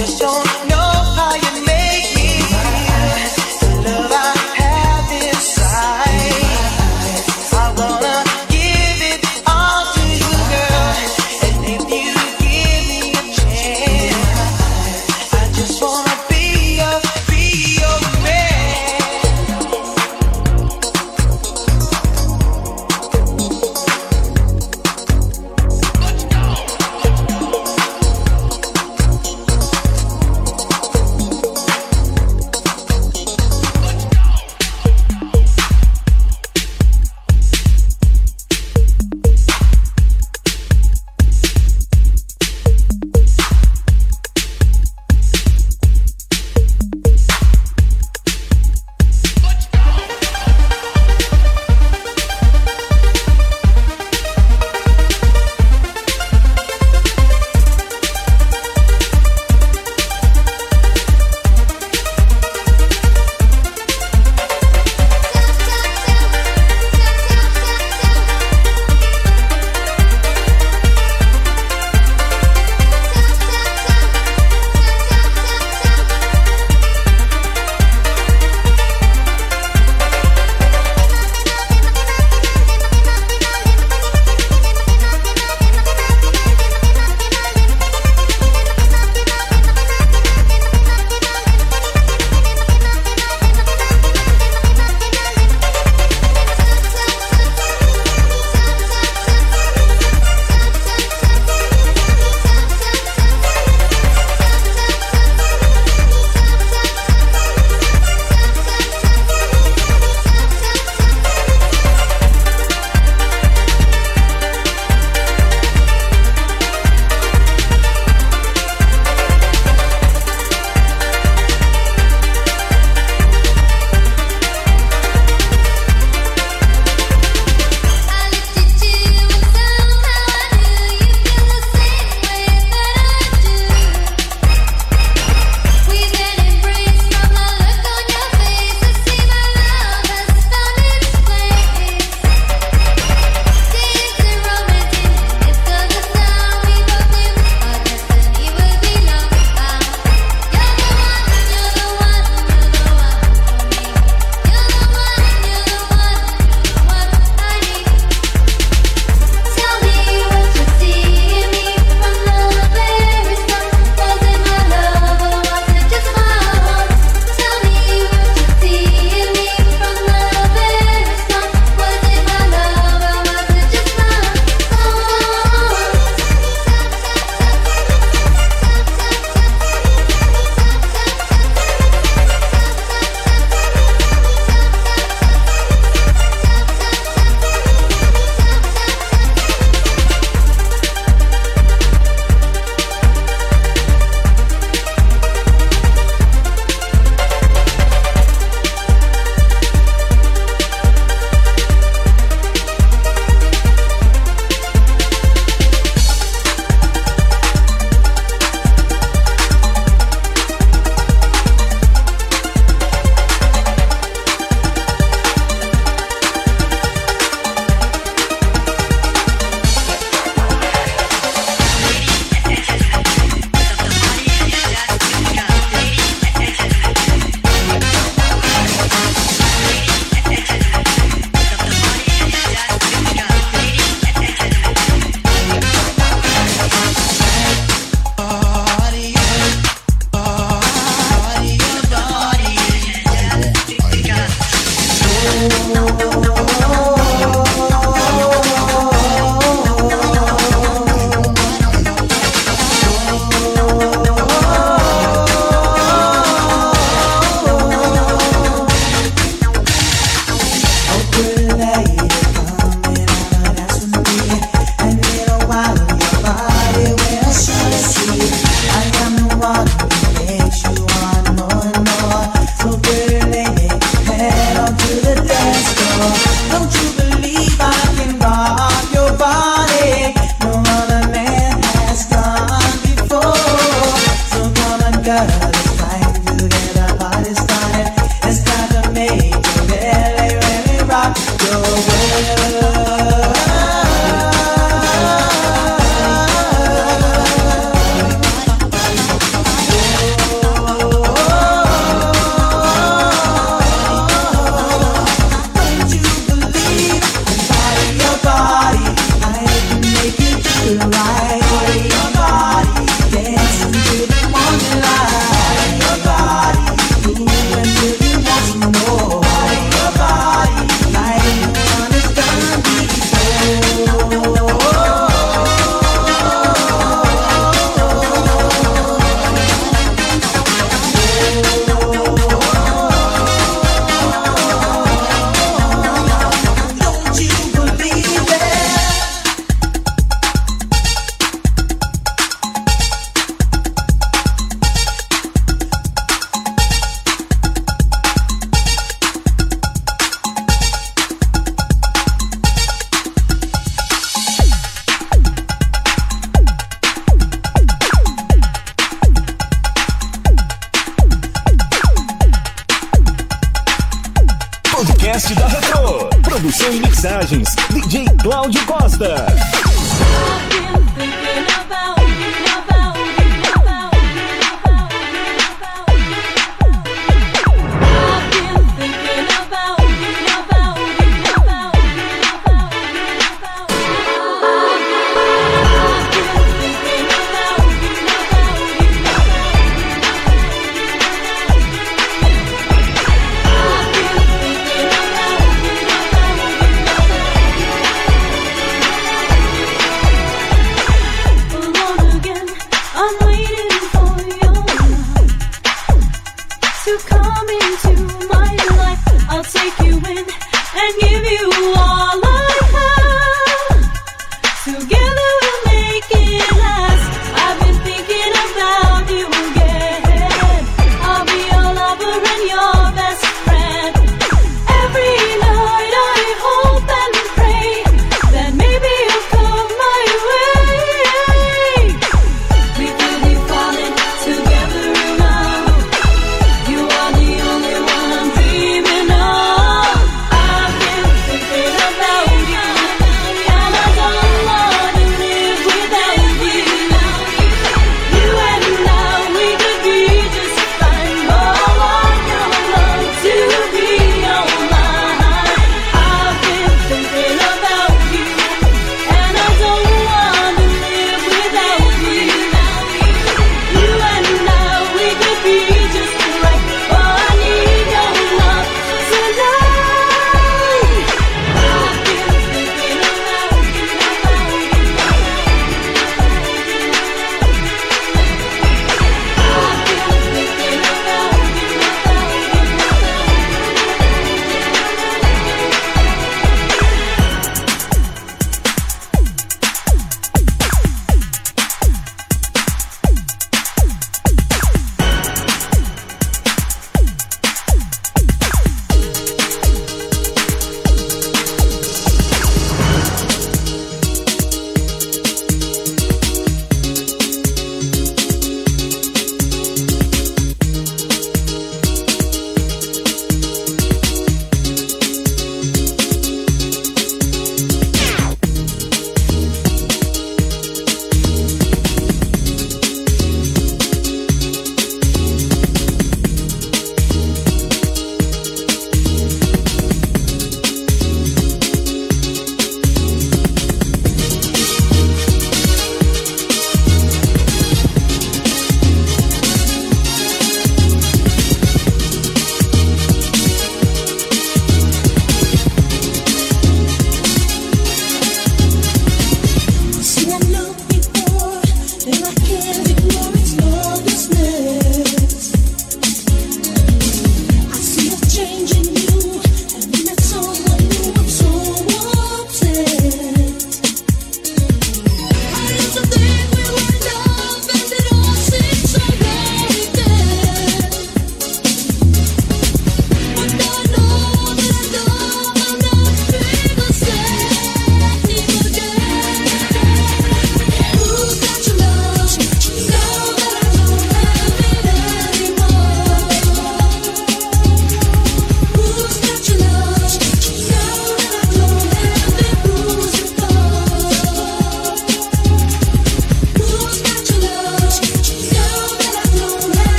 just your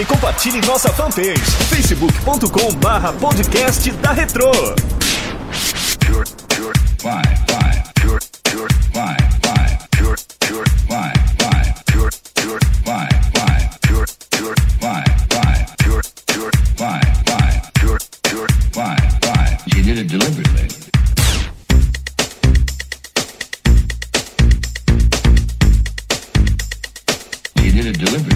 e compartilhe nossa fanpage facebook.com barra podcast da Retro. Deliberately.